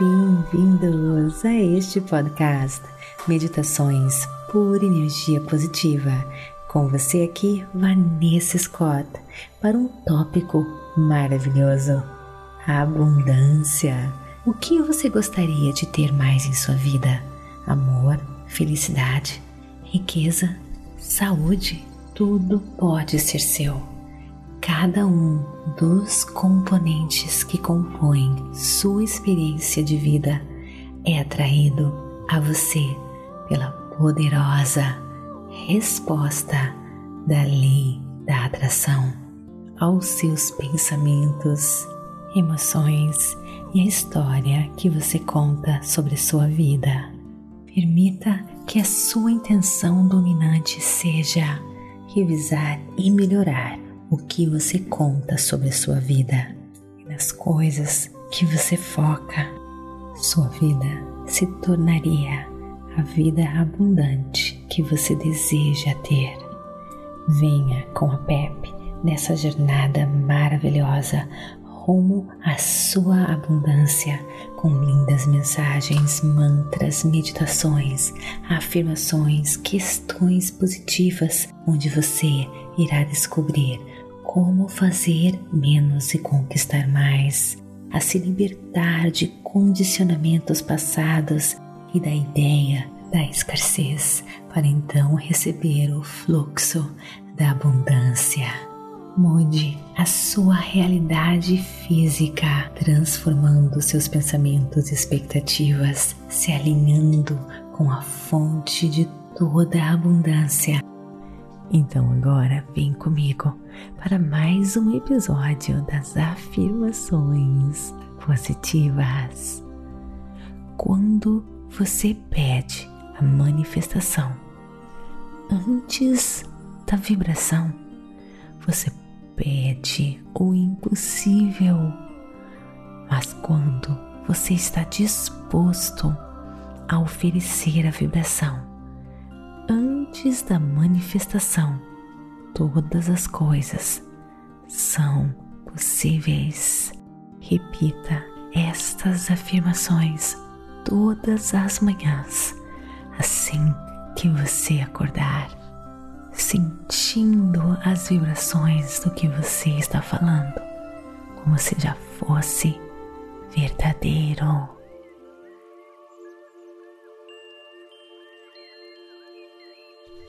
Bem-vindos a este podcast Meditações por Energia Positiva. Com você aqui, Vanessa Scott, para um tópico maravilhoso: abundância. O que você gostaria de ter mais em sua vida? Amor, felicidade, riqueza, saúde? Tudo pode ser seu cada um dos componentes que compõem sua experiência de vida é atraído a você pela poderosa resposta da lei da atração aos seus pensamentos, emoções e a história que você conta sobre sua vida. Permita que a sua intenção dominante seja revisar e melhorar o que você conta sobre a sua vida e nas coisas que você foca, sua vida se tornaria a vida abundante que você deseja ter. Venha com a Pepe nessa jornada maravilhosa rumo à sua abundância com lindas mensagens, mantras, meditações, afirmações, questões positivas, onde você irá descobrir como fazer menos e conquistar mais, a se libertar de condicionamentos passados e da ideia da escassez, para então receber o fluxo da abundância. Mude a sua realidade física, transformando seus pensamentos e expectativas, se alinhando com a fonte de toda a abundância então agora vem comigo para mais um episódio das afirmações positivas. Quando você pede a manifestação antes da vibração, você pede o impossível. Mas quando você está disposto a oferecer a vibração antes da manifestação, todas as coisas são possíveis. Repita estas afirmações todas as manhãs, assim que você acordar, sentindo as vibrações do que você está falando, como se já fosse verdadeiro.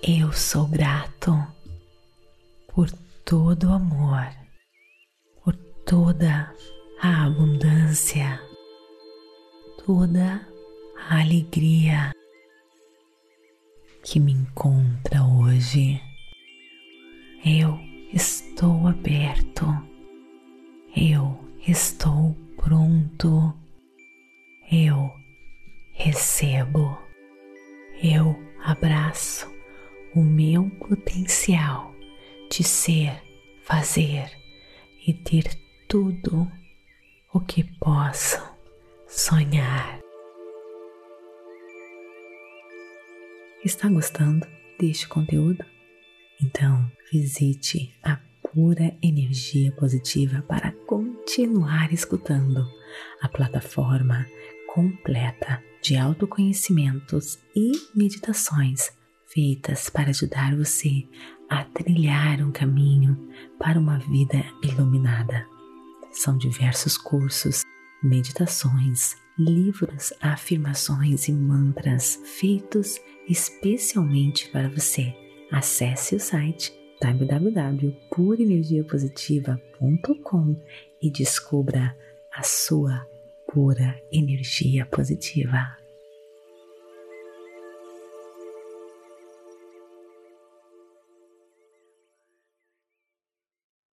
Eu sou grato por todo o amor, por toda a abundância, toda a alegria que me encontra hoje. Eu estou aberto, eu estou pronto, eu recebo, eu abraço o meu potencial de ser, fazer e ter tudo o que posso sonhar. Está gostando deste conteúdo? Então visite a Pura Energia Positiva para continuar escutando a plataforma completa de autoconhecimentos e meditações feitas para ajudar você a trilhar um caminho para uma vida iluminada. São diversos cursos, meditações, livros, afirmações e mantras feitos especialmente para você. Acesse o site www.purenergiapositiva.com e descubra a sua pura energia positiva.